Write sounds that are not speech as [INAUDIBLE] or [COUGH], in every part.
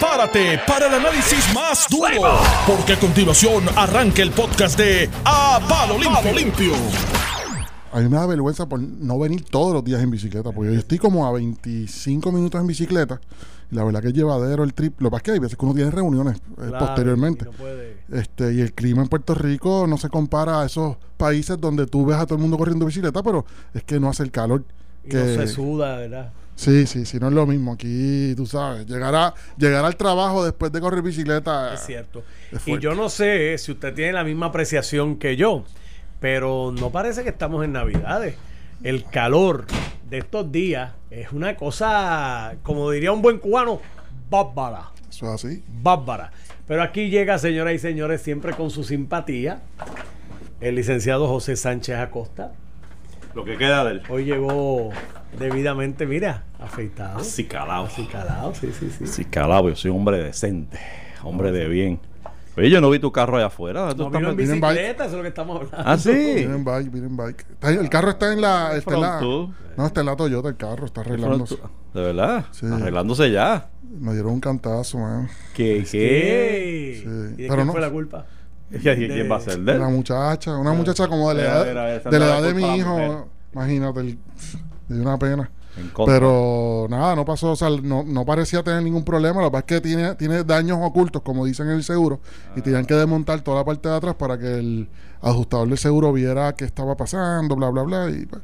prepárate para el análisis más duro, porque a continuación arranca el podcast de A Palo Limpio. A mí me da vergüenza por no venir todos los días en bicicleta, porque yo estoy como a 25 minutos en bicicleta. Y la verdad que es llevadero el trip. Lo que pasa es que hay veces que uno tiene reuniones eh, Claro, posteriormente. y no puede. Este, y el clima en Puerto Rico no se compara a esos países donde tú ves a todo el mundo corriendo bicicleta, pero es que no hace el calor. Y Que, no se suda, ¿verdad? Sí, sí, sí, no es lo mismo. Aquí, tú sabes, llegar, a, llegar al trabajo después de correr bicicleta. Es cierto. es Y yo no sé si usted tiene la misma apreciación que yo, pero no parece que estamos en Navidades. El calor de estos días es una cosa, como diría un buen cubano, bárbara. Eso es así. Bárbara. Pero aquí llega, señoras y señores, siempre con su simpatía, el licenciado José Sánchez Acosta. Lo que queda del Hoy llegó debidamente, mira, afeitado. Así calado. Así calado, sí, sí, sí. Así calado, yo soy un hombre decente, hombre de bien. Oye, yo no vi tu carro allá afuera. ¿dónde tú No estás vino en bicicleta, eso es lo que estamos hablando. Ah, sí. Vienen bike, vienen bike. Está- el carro está en la. Está en la Pronto. no, está en la Toyota, el carro, está arreglándose. De verdad, Sí. arreglándose ya. Me dieron un cantazo, man. ¿Qué? ¿Qué? ¿Qué? Sí, ¿Y de pero quién no- fue la culpa? [LAUGHS] ¿Y ¿Quién va a ser de Una muchacha, una muchacha como de la edad, de la edad de mi hijo. Imagínate, el- dio una pena. Pero nada, no pasó, o sea, no, no parecía tener ningún problema. Lo que pasa es que tiene, tiene daños ocultos, como dicen en el seguro, y tenían que desmontar toda la parte de atrás para que el ajustador del seguro viera qué estaba pasando, bla, bla, bla. Y, pues,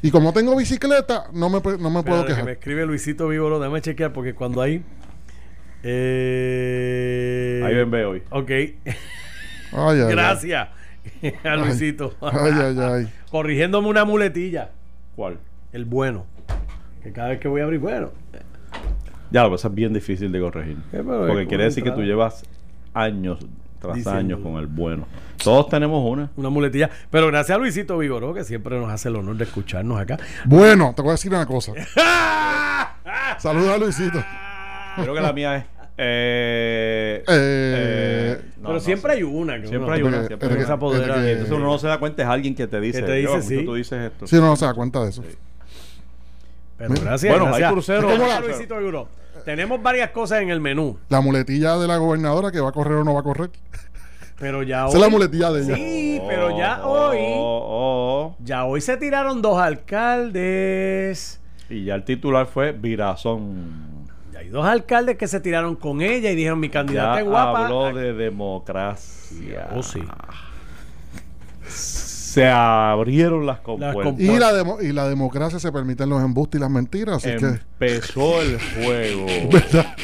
y como tengo bicicleta, no me, no me puedo que quejar. me escribe Luisito Vívolo, déjame chequear porque cuando hay. Eh, Ahí ven, ve hoy. Ok, [LAUGHS] Ay, ay, ay. gracias [LAUGHS] a Luisito. Ay, ay, ay. [LAUGHS] Corrigiéndome una muletilla. ¿Cuál? El bueno. Que cada vez que voy a abrir, bueno. Ya, lo que pasa es bien difícil de corregir. Porque quiere decir que tú llevas años tras Diciendo- años con el bueno. Todos tenemos una. Una muletilla. Pero gracias a Luisito Vigoró, que siempre nos hace el honor de escucharnos acá. Bueno, te voy a decir una cosa. [LAUGHS] Saludos a Luisito. Creo que la mía es. Eh, Eh, eh, no, Pero no siempre hay una. Que Siempre uno- hay una. Siempre se apodera Entonces uno no se da cuenta, es alguien que te dice. Que te dice, "Yo, ¿por qué sí. tú dices esto. Sí, uno no se da cuenta de eso. Pero gracias. Bueno, gracias. hay crucero. Gracias ¿Cómo a la- Luisito Vigoró. Tenemos varias cosas en el menú. La muletilla de la gobernadora que va a correr o no va a correr. Pero ya Esa hoy. es la muletilla de ella. Sí, pero ya Oh, hoy. oh, oh. Ya hoy se tiraron dos alcaldes. Y ya el titular fue Virazón. Dos alcaldes que se tiraron con ella y dijeron: Mi candidata Ya es guapa. habló de democracia. Oh, sí. Se abrieron las compuertas. compu- Y la, demo- y la democracia se permiten los embustes y las mentiras, así que... Empezó el juego. [LAUGHS] ¿Verdad?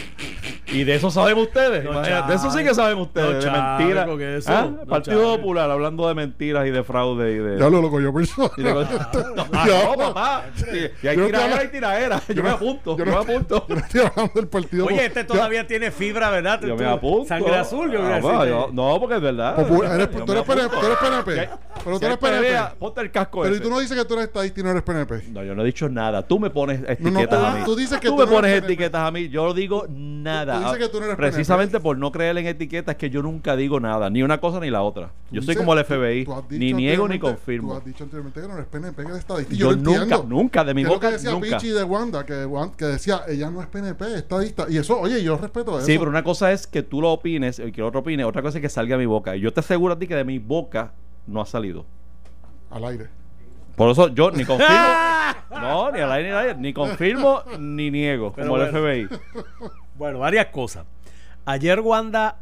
Y de eso saben ustedes. No, imagínate, de eso sí que saben ustedes. No, de mentiras. ¿Ah? No, Partido. Popular hablando de mentiras y de fraude y de. Ya lo loco yo persona. y de. [LAUGHS] No, ah, papá. Y, y hay Yo tiraera, hay tiraera. Yo, yo me apunto. yo me apunto. Yo no estoy hablando del partido. Oye, este todavía tiene fibra, ¿verdad? Yo me apunto. Sangre azul, yo Ah, voy a No, porque es verdad. Eres- Yo tú, eres PNP, Pero tú eres PNP. Ponte el casco Pero y tú no dices que tú eres estadista y no eres PNP. No, yo no he dicho nada. Tú me pones etiquetas a mí. tú dices que tú me pones etiquetas a mí. Yo no digo nada. Tú dices que tú no eres Precisamente por no creer en etiquetas que yo nunca digo nada. Ni una cosa ni la otra. Yo soy como el FBI. Ni niego ni anteriormente- Tú confirmo. has dicho anteriormente que no eres PNP, que eres estadista. Y Yo yo, lo nunca, entiendo. nunca, de mi lo boca, que decía nunca. Pichi de Wanda, que, que decía, ella no es PNP, es estadista. Y eso, oye, yo respeto eso. Sí, pero una cosa es que tú lo opines y que el otro opine. Otra cosa es que salga de mi boca. Y yo te aseguro a ti que de mi boca no ha salido. Al aire. Por eso yo ni [LAUGHS] confirmo. no, ni al aire ni al aire. Ni confirmo ni niego. Pero como el bueno. FBI. [LAUGHS] Bueno, varias cosas. Ayer Wanda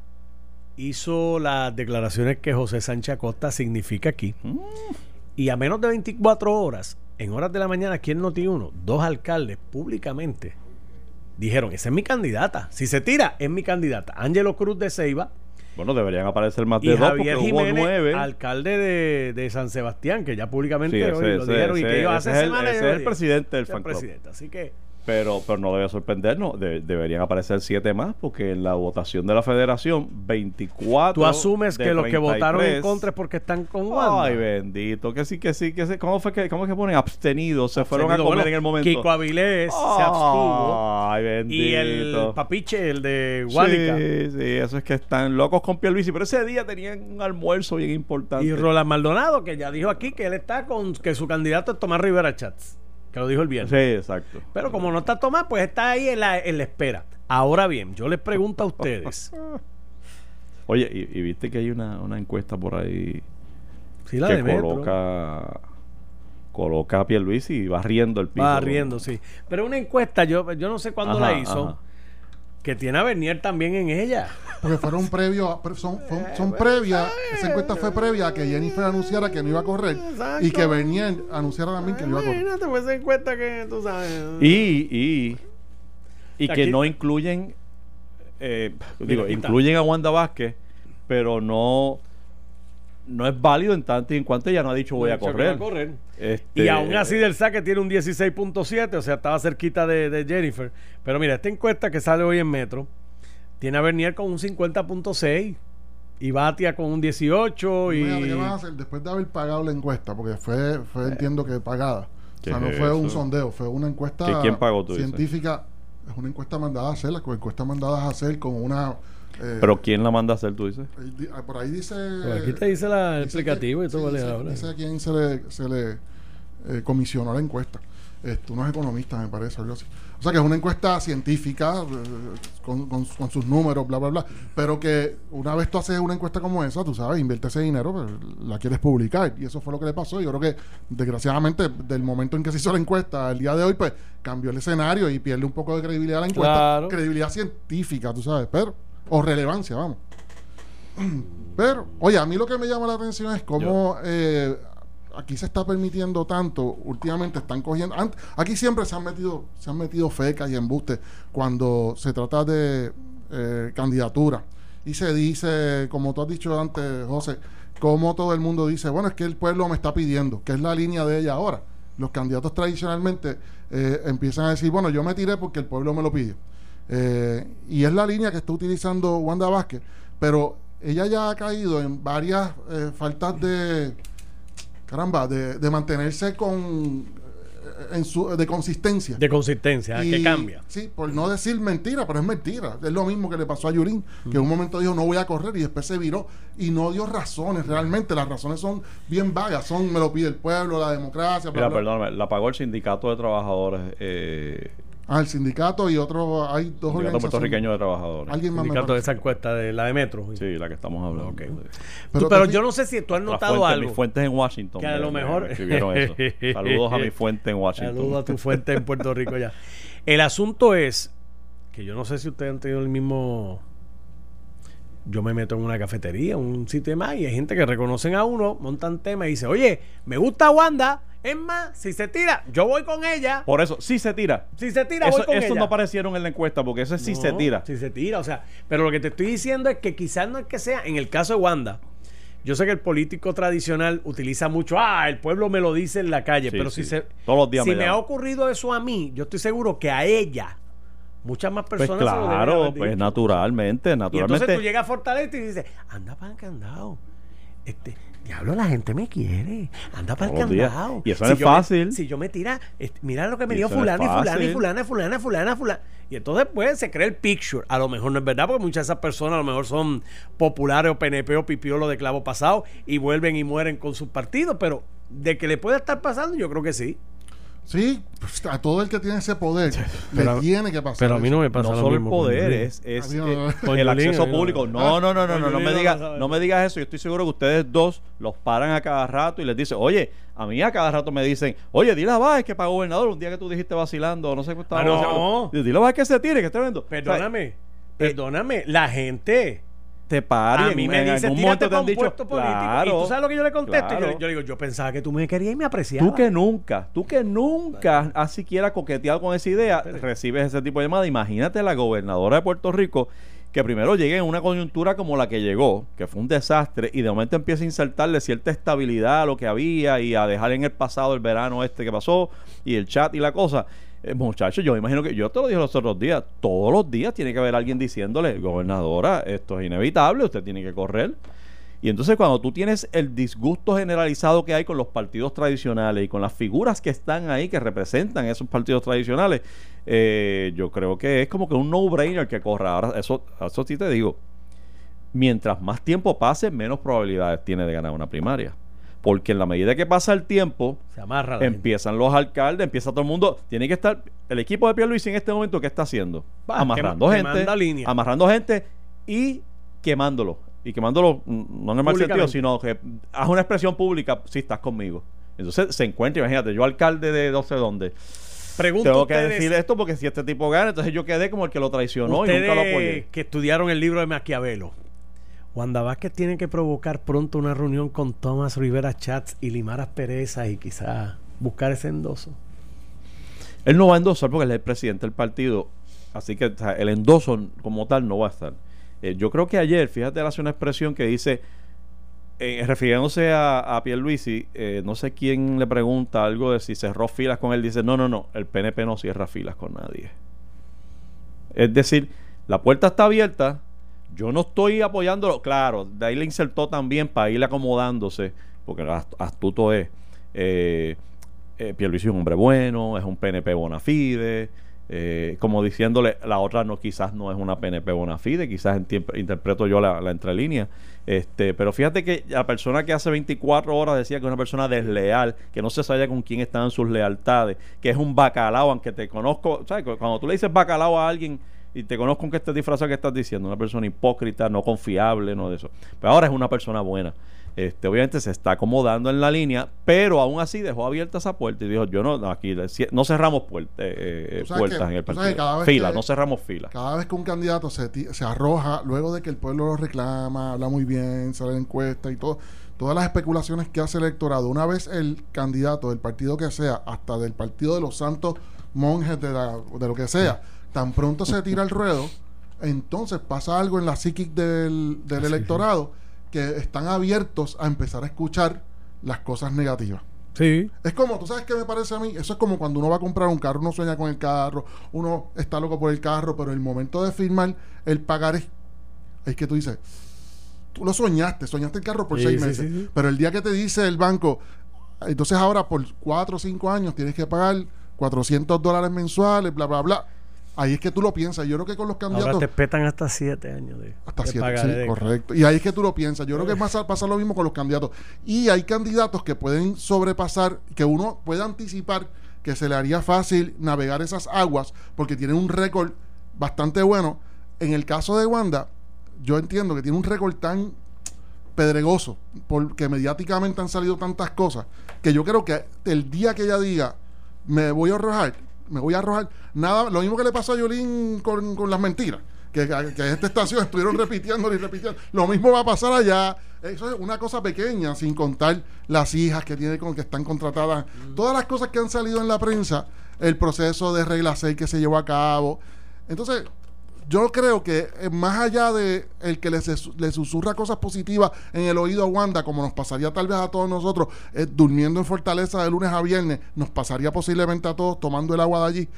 hizo las declaraciones que José Sánchez Acosta significa aquí. Mm. Y a menos de 24 horas, en horas de la mañana, aquí en Noti1, dos alcaldes públicamente dijeron, esa es mi candidata. Si se tira, es mi candidata. Ángelo Cruz de Ceiba Bueno, deberían aparecer más y de dos Javier porque hubo Jiménez, nueve. alcalde de, de San Sebastián, que ya públicamente Sí, hoy lo ese- dijeron y que ellos hace es el- semanas ese es el presidente del fan club. presidente. Así que Pero, pero no debe sorprendernos. de- deberían aparecer siete más porque en la votación de la federación, 24. tú asumes de que los que votaron en 33. contra es porque están con Wanda. Ay, bendito. Que sí, que sí, que sí. ¿Cómo fue que, cómo es que ponen abstenidos? Se fueron a comer Bueno, en el momento. Kiko Avilés se abstuvo. Ay, bendito. Y el papiche, el de Guánica. Sí, sí, eso es que están locos con Pierluisi. Pero ese día tenían un almuerzo bien importante. Y Roland Maldonado, que ya dijo aquí que él está con que su candidato es Tomás Rivera Chats, que lo dijo el viernes. Sí, exacto. Pero como no está Tomás, pues está ahí en la, en la espera. Ahora bien, yo les pregunto a ustedes. [LAUGHS] Oye, y, y viste que hay una, una encuesta por ahí Sí, la que de Metro. coloca coloca a Pierluisi y va riendo el piso. Va riendo, sí. Pero una encuesta, yo, yo no sé cuándo Ajá, la hizo, ajá. Que tiene a Bernier también en ella. Porque fueron previos, a- son, son, son previas, esa encuesta fue previa a que Jennifer anunciara que no iba a correr y que Bernier anunciara también que no iba a correr. Imagínate, pues esa encuesta que tú sabes. Y, y, y que no incluyen, eh, digo, incluyen a Wanda Vázquez, pero no, no es válido en tanto y en cuanto ella no ha dicho voy a correr. a correr. Este, Y aún así del saque tiene un 16.7, o sea, estaba cerquita de, de Jennifer. Pero mira, esta encuesta que sale hoy en Metro tiene a Bernier con un 50.6 y Batia con un 18 y... Mira, ¿qué van a hacer? Después de haber pagado la encuesta, porque fue, fue entiendo que pagada. O ¿Qué sea, no fue un sondeo, fue una encuesta ¿Qui- quién pagó, tú dices? científica. Es una encuesta mandada a hacer, la encuesta mandada a hacer con una... eh, Pero ¿quién la manda a hacer, tú dices? ah, por ahí dice... Pues aquí te dice la- el dice explicativo que- y todo. sí, vale, dice, ahora. dice a quién se le, se le eh, comisionó la encuesta. Esto, unos economistas, me parece, algo así. O sea, que es una encuesta científica eh, con, con- con sus números, bla, bla, bla. Pero que una vez tú haces una encuesta como esa, tú sabes, invierte ese dinero, pues, la quieres publicar. Y eso fue lo que le pasó. Yo creo que, desgraciadamente, del momento en que se hizo la encuesta al día de hoy, pues cambió el escenario y pierde un poco de credibilidad la encuesta. Claro. Credibilidad científica, tú sabes, pero, o relevancia, vamos. Pero, oye, a mí lo que me llama la atención es cómo eh, aquí se está permitiendo tanto, últimamente están cogiendo, aquí siempre se han metido, se han metido fecas y embustes cuando se trata de eh, candidatura. Y se dice, como tú has dicho antes, José, como todo el mundo dice, bueno, es que el pueblo me está pidiendo, que es la línea de ella ahora. Los candidatos tradicionalmente eh, empiezan a decir, bueno, yo me tiré porque el pueblo me lo pidió. Eh, y es la línea que está utilizando Wanda Vázquez, pero ella ya ha caído en varias eh, faltas de, caramba, de, de mantenerse con, eh, en su, de consistencia. De consistencia, Y- que cambia. Sí, por no decir mentira, pero es mentira. Es lo mismo que le pasó a Yurín, que en un momento dijo no voy a correr y después se viró y no dio razones realmente. Las razones son bien vagas, son me lo pide el pueblo, la democracia. bla, Mira, bla. perdóname, la pagó el sindicato de trabajadores, eh, Ah, el sindicato y otro, hay dos sindicato organizaciones. puertorriqueño de trabajadores. Alguien más me Sindicato de esa encuesta de la de Metro. Sí, la que estamos hablando. Ok. de- Tú- Pero Pero, yo no sé si tú has notado fuente- algo. Mis fuentes en Washington. Que a lo me- mejor- me eso. [LAUGHS] Saludos a mi fuente en Washington. Saludos a tu fuente en Puerto Rico ya. El asunto es que yo no sé si ustedes han tenido el mismo. Yo me meto en una cafetería, un sitio más, y hay gente que reconocen a uno, montan tema y dice, oye, me gusta Wanda, es más, si se tira, yo voy con ella. Por eso, sí se tira. Si se tira, Eso, voy con eso ella. no aparecieron en la encuesta porque ese sí No, se tira. Si se tira, o sea, pero lo que te estoy diciendo es que quizás no es que sea, en el caso de Wanda, yo sé que el político tradicional utiliza mucho, ah, el pueblo me lo dice en la calle, Sí, pero sí. si se Todos los días si me me, ha ocurrido eso a mí, yo estoy seguro que a ella muchas más Pues personas se lo deben claro, pues dicho. naturalmente, Y entonces naturalmente. tú llegas a Fortaleza y dices, anda para el candado. Este, diablo, la gente me quiere. Anda para el candado. Y eso no es me- fácil. si yo me tira, mira lo que me Y dio fulano y fulano y fulana, fulana, fulana, fulana. Y entonces pues se crea el picture. A lo mejor no es verdad, porque muchas de esas personas a lo mejor son populares o PNP o pipiolo de clavo pasado y vuelven y mueren con sus partidos, pero de que le puede estar pasando, yo creo que sí. Sí, pues, a todo el que tiene ese poder Pero- le tiene que pasar. Pero a mí no me pasa no lo solo el mismo poder, es, es, no, eh, no. El Yulín, acceso público. No, no, no, no, no, me digas, no me digas eso. Yo estoy seguro que ustedes dos los paran a cada rato y les dicen, oye, a mí a cada rato me dicen, oye, dile a Báez que para gobernador un día que tú dijiste vacilando, no sé qué estaba Ah, no. Dile a Báez que se tire, que esté viendo. Perdóname, perdóname, la gente te pares. a mí me en dice, algún momento te han dicho, político. claro, y tú sabes lo que yo le contesto. Yo- claro. Yo, digo, yo pensaba que tú me querías y me apreciabas. Tú que nunca, tú que nunca has siquiera coqueteado con esa idea, recibes ese tipo de llamada. Imagínate la gobernadora de Puerto Rico que primero llegue en una coyuntura como la que llegó, que fue un desastre, y de momento empieza a insertarle cierta estabilidad a lo que había y a dejar en el pasado el verano este que pasó y el chat y la cosa. Eh, muchachos, yo me imagino que yo te lo dije los otros días, todos los días tiene que haber alguien diciéndole, gobernadora, esto es inevitable, usted tiene que correr. Y entonces cuando tú tienes el disgusto generalizado que hay con los partidos tradicionales y con las figuras que están ahí que representan esos partidos tradicionales, eh, yo creo que es como que un no-brainer que corra. Ahora, eso, eso sí te digo, mientras más tiempo pase, menos probabilidades tiene de ganar una primaria. Porque en la medida que pasa el tiempo, Se amarra la gente. empiezan los alcaldes, empieza todo el mundo, tiene que estar, el equipo de Pierluisi en este momento, ¿qué está haciendo? Va, amarrando quema- gente, línea. amarrando gente y quemándolo. Y quemándolo, mm, no en el mal sentido, sino que haz una expresión pública si estás conmigo. Entonces se encuentra, imagínate, yo alcalde de no sé dónde, Pregunto tengo que ustedes, decir esto porque si este tipo gana, entonces yo quedé como el que lo traicionó y nunca lo apoyé. que estudiaron el libro de Maquiavelo. Wanda Vázquez tiene que provocar pronto una reunión con Tomás Rivera Chats y Limaras Pereza y quizás buscar ese endoso. Él no va a endosar porque él es el presidente del partido. Así que el endoso como tal no va a estar. Eh, yo creo que ayer, fíjate, hace una expresión que dice, eh, refiriéndose a, a Pierluisi, eh, no sé quién le pregunta algo de si cerró filas con él. Dice, no, no, no, el PNP no cierra filas con nadie. Es decir, la puerta está abierta. Yo no estoy apoyándolo. Claro, de ahí le insertó también para ir acomodándose, porque ast- astuto es. Eh, eh, es un hombre bueno, es un PNP bona fide. eh, como diciéndole, la otra no quizás no es una PNP bona fide, quizás interpreto yo la, la entrelínea. Este, pero fíjate que la persona que hace 24 horas decía que es una persona desleal, que no se sabía con quién estaban sus lealtades, que es un bacalao, aunque te conozco, ¿sabes? Cu- Cuando tú le dices bacalao a alguien y te conozco con que estés disfrazado que estás diciendo, una persona hipócrita, no confiable, no de eso. Pero ahora es una persona buena. Este, obviamente se está acomodando en la línea, pero aún así dejó abierta esa puerta y dijo, yo no, aquí no cerramos eh, eh, puertas que- en el partido. Filas, no cerramos filas. Cada vez que un candidato se, se arroja, luego de que el pueblo lo reclama, habla muy bien, sale en encuesta y todo, todas las especulaciones que hace el electorado, una vez el candidato del partido que sea, hasta del partido de los santos monjes de, la- de lo que sea, tan pronto se tira el ruedo, entonces pasa algo en la psiquic del, del electorado que están abiertos a empezar a escuchar las cosas negativas. Sí. Es como, ¿tú sabes qué me parece a mí? Eso es como cuando uno va a comprar un carro, uno sueña con el carro, uno está loco por el carro, pero el momento de firmar el pagar es, es que tú dices, tú lo soñaste, soñaste el carro por Sí, seis meses, sí, sí. pero el día que te dice el banco, entonces ahora por cuatro o cinco años tienes que pagar 400 dólares mensuales, bla, bla, bla. Ahí es que tú lo piensas. Yo creo que con los Ahora candidatos... te petan hasta siete años de, Hasta de siete, sí, de- correcto. Y ahí es que tú lo piensas. Yo creo que pasa, pasa lo mismo con los candidatos. Y hay candidatos que pueden sobrepasar, que uno puede anticipar que se le haría fácil navegar esas aguas porque tienen un récord bastante bueno. En el caso de Wanda, yo entiendo que tiene un récord tan pedregoso porque mediáticamente han salido tantas cosas que yo creo que el día que ella diga me voy a arrojar, me voy a arrojar, nada, lo mismo que le pasó a Yolín con, con las mentiras, que, que esta estación estuvieron [LAUGHS] repitiendo y repitiendo, lo mismo va a pasar allá, eso es una cosa pequeña, sin contar las hijas que tiene con que están contratadas, todas las cosas que han salido en la prensa, el proceso de regla 6 que se llevó a cabo, entonces yo creo que eh, más allá de el que le, sus- le susurra cosas positivas en el oído a Wanda, como nos pasaría tal vez a todos nosotros, eh, durmiendo en Fortaleza de lunes a viernes, nos pasaría posiblemente a todos tomando el agua de allí.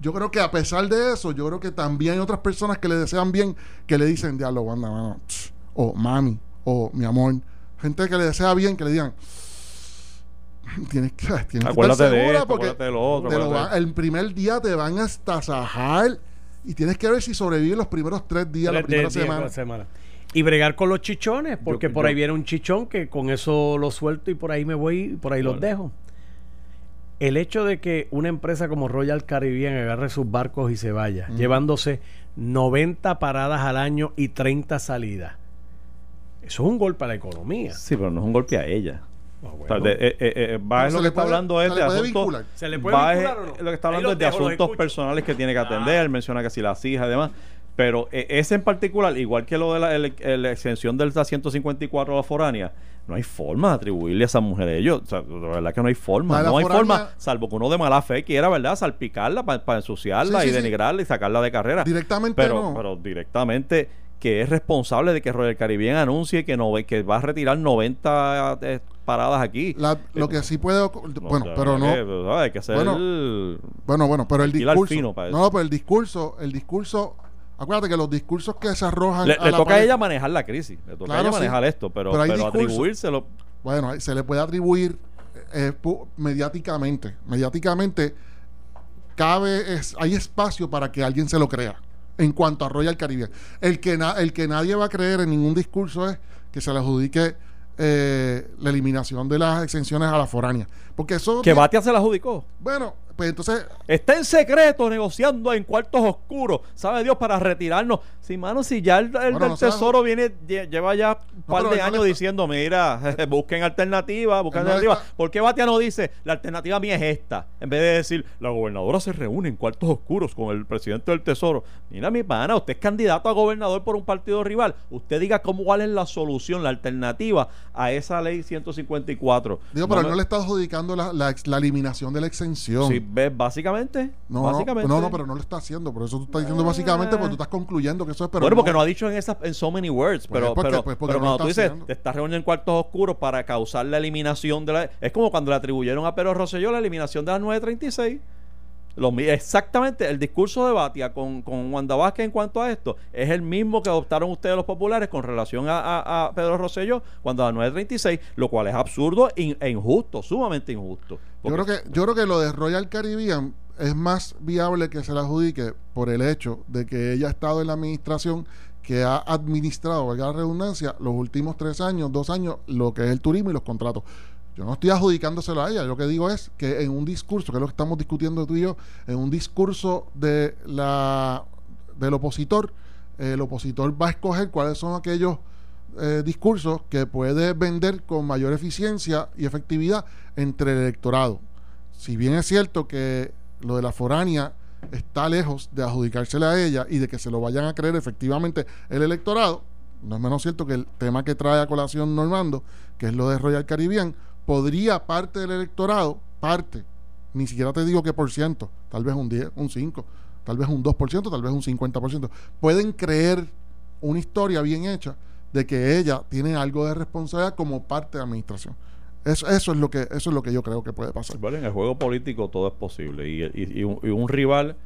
Yo creo que a pesar de eso, yo creo que también hay otras personas que le desean bien, que le dicen, diablo, Wanda, mano, ch", o mami, o mi amor. Gente que le desea bien, que le digan, tienes que, tienes que estar Acuérdate de esto, porque acuérdate de lo otro, te lo acuérdate va- el primer día te van a estasajar y tienes que ver si sobrevives los primeros tres días, la Tres primera días de semana. la semana. Y bregar con los chichones, porque Yo- por yo- ahí viene un chichón que con eso lo suelto y por ahí me voy y por ahí los dejo. El hecho de que una empresa como Royal Caribbean agarre sus barcos y se vaya, Mm. llevándose 90 paradas al año y 30 salidas. Eso es un golpe a la economía. Sí, pero no es un golpe a ella. Ah, O bueno. sea, de- eh, eh, eh, va Pero es se lo que está puede- hablando es de asuntos. ¿Se le puede va es- vincular o no? Lo que está hablando es de asuntos personales que tiene que Ah. atender. Menciona que si las hijas y demás. Pero eh, ese en particular, igual que lo de la, el- el- la exención del 154 a la foránea, no hay forma de atribuirle a esa mujer a ellos. O sea, de verdad que no hay forma. La la No hay foránea- forma, salvo que uno de mala fe quiera, ¿verdad? Salpicarla para ensuciarla Sí, y sí, sí. denigrarla y sacarla de carrera. Directamente pero, no. pero directamente que es responsable de que Royal Caribbean anuncie que no que va a retirar 90 eh, paradas aquí. La- lo que sí puede ocu- No, bueno, pero no. Hay que ser Bueno, bueno, bueno, pero el discurso, fino para eso. no, pero el discurso, el discurso, acuérdate que los discursos que se arrojan le, a le la toca a ella manejar la crisis, le toca Claro, a ella sí. manejar esto, pero, Pero hay pero atribuírselo. Bueno, se le puede atribuir eh, pu- mediáticamente. Mediáticamente cabe, es, hay espacio para que alguien se lo crea en cuanto a Royal Caribbean. El que, na- el que nadie va a creer en ningún discurso es que se le adjudique eh, la eliminación de las exenciones a la foránea. Porque eso... Que Batia se la adjudicó. Bueno, pues entonces... Está en secreto negociando en cuartos oscuros. ¿Sabe Dios? Para retirarnos. Sí, mano, si ya el, el Bueno, del no Tesoro viene, lle- lleva ya un par de no años le- diciendo, mira, [LAUGHS] busquen alternativas, busquen alternativas. está- ¿Por qué Batia no dice, la alternativa mía es esta? En vez de decir, la gobernadora se reúne en cuartos oscuros con el presidente del Tesoro. Mira, mi pana, usted es candidato a gobernador por un partido rival. Usted diga cómo cuál es la solución, la alternativa a esa ley 154. Digo, pero él no le está adjudicando la, la la eliminación de la exención. Sí, básicamente. No, básicamente. no, no, pero no lo está haciendo. Por eso tú estás diciendo básicamente, porque tú estás concluyendo que eso es. Pero bueno, porque no ha dicho en esas en so many words, Pues, pero, porque- pero, pues, porque pero no cuando tú dices, haciendo. te estás reuniendo en cuartos oscuros para causar la eliminación de la... Es como cuando le atribuyeron a Pedro Rosselló la eliminación de las 936. Lo exactamente, el discurso de Batia con, con Wanda Vázquez en cuanto a esto es el mismo que adoptaron ustedes los populares con relación a, a- a Pedro Rosselló cuando a las 936, lo cual es absurdo in- e injusto, sumamente injusto. Yo creo, que, yo creo que lo de Royal Caribbean es más viable que se la adjudique por el hecho de que ella ha estado en la administración que ha administrado, valga la redundancia, los últimos tres años, dos años, lo que es el turismo y los contratos. Yo no estoy adjudicándoselo a ella, lo que digo es que en un discurso, que es lo que estamos discutiendo tú y yo, en un discurso de la del opositor, el opositor va a escoger cuáles son aquellos eh, discursos que puede vender con mayor eficiencia y efectividad entre el electorado. Si bien es cierto que lo de la foránea está lejos de adjudicársela a ella y de que se lo vayan a creer efectivamente el electorado, no es menos cierto que el tema que trae a colación Normando, que es lo de Royal Caribbean, podría parte del electorado, parte, ni siquiera te digo qué por ciento, tal vez un 10, un 5, tal vez un 2%, tal vez un 50%, pueden creer una historia bien hecha de que ella tiene algo de responsabilidad como parte de administración. Eso, eso es lo que eso es lo que yo creo que puede pasar. Bueno, en el juego político todo es posible. Y, y- y un, y un rival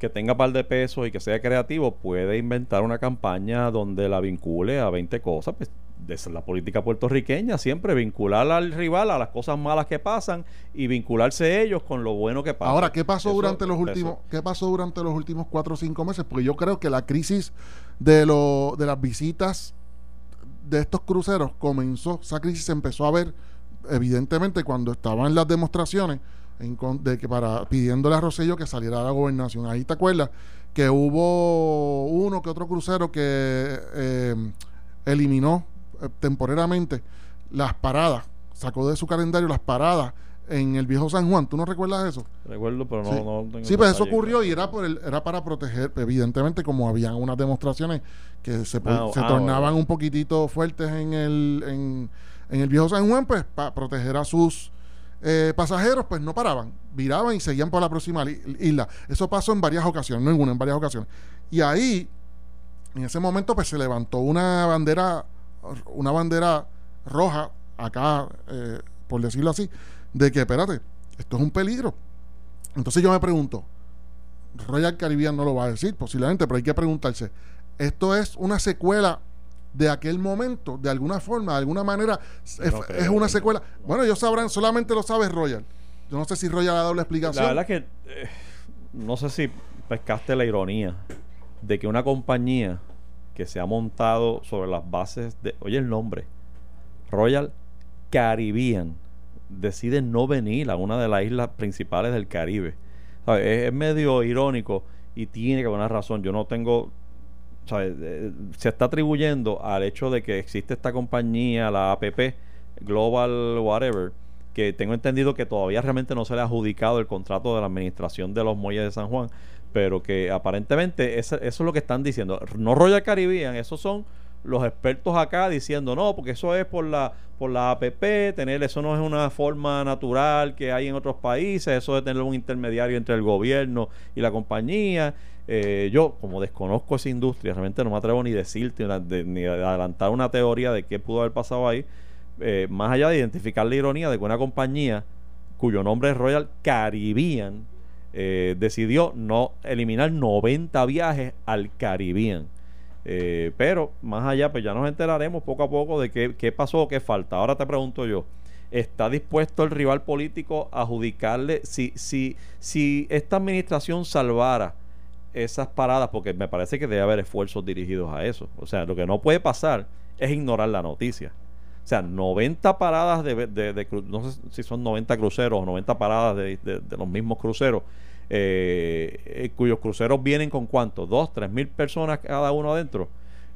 que tenga par de pesos y que sea creativo puede inventar una campaña donde la vincule a 20 cosas. Pues, es la política puertorriqueña, siempre vincular al rival a las cosas malas que pasan y vincularse ellos con lo bueno que pasa. Ahora, ¿qué pasó Eso- durante los eso- últimos qué pasó durante los últimos cuatro o cinco meses? Porque yo creo que la crisis de lo, de las visitas de estos cruceros comenzó, esa crisis se empezó a ver evidentemente cuando estaban las demostraciones en de que para pidiéndole a Rosello que saliera a la gobernación. Ahí te acuerdas que hubo uno que otro crucero que eh, eliminó eh, temporariamente las paradas, sacó de su calendario las paradas en el viejo San Juan. ¿Tú no recuerdas eso? Recuerdo, pero no, Sí. no tengo Sí, pues eso ocurrió y era por el, era para proteger, evidentemente, como habían unas demostraciones que se, Ah, se ah, tornaban un poquitito fuertes en el, en, en el viejo San Juan, pues para proteger a sus eh, pasajeros, pues no paraban, viraban y seguían por la próxima isla. Eso pasó en varias ocasiones, no en una, en varias ocasiones. Y ahí, en ese momento, pues se levantó una bandera, una bandera roja, acá, eh, por decirlo así, de que, espérate, esto es un peligro. Entonces yo me pregunto, Royal Caribbean no lo va a decir posiblemente, pero hay que preguntarse, ¿esto es una secuela de aquel momento? De alguna forma, de alguna manera, es, No es creo, una no. secuela. Bueno, ellos sabrán, solamente lo sabe Royal. Yo no sé si Royal ha dado la explicación. La verdad que eh, no sé si pescaste la ironía de que una compañía que se ha montado sobre las bases de, oye el nombre, Royal Caribbean, decide no venir a una de las islas principales del Caribe. Es, medio irónico y tiene que haber una razón. Yo no tengo. Eh, se está atribuyendo al hecho de que existe esta compañía, la APP, Global Whatever, que tengo entendido que todavía realmente no se le ha adjudicado el contrato de la administración de los muelles de San Juan, pero que aparentemente eso, es lo que están diciendo. No Royal Caribbean, esos son los expertos acá diciendo no, porque eso es por la por la APP, tener eso no es una forma natural que hay en otros países, eso de tener un intermediario entre el gobierno y la compañía. Eh, yo, como desconozco esa industria, realmente no me atrevo ni decirte de- ni adelantar una teoría de qué pudo haber pasado ahí, eh, más allá de identificar la ironía de que una compañía cuyo nombre es Royal Caribbean eh, decidió no eliminar 90 viajes al Caribbean. Eh, pero más allá, pues ya nos enteraremos poco a poco de qué, qué pasó qué falta. Ahora te pregunto yo, ¿está dispuesto el rival político a adjudicarle si, si, si esta administración salvara esas paradas? Porque me parece que debe haber esfuerzos dirigidos a eso. O sea, lo que no puede pasar es ignorar la noticia. O sea, 90 paradas de, de, de no sé si son 90 cruceros o 90 paradas de los mismos cruceros, eh, eh, cuyos cruceros vienen con cuánto, dos, tres mil personas cada uno adentro.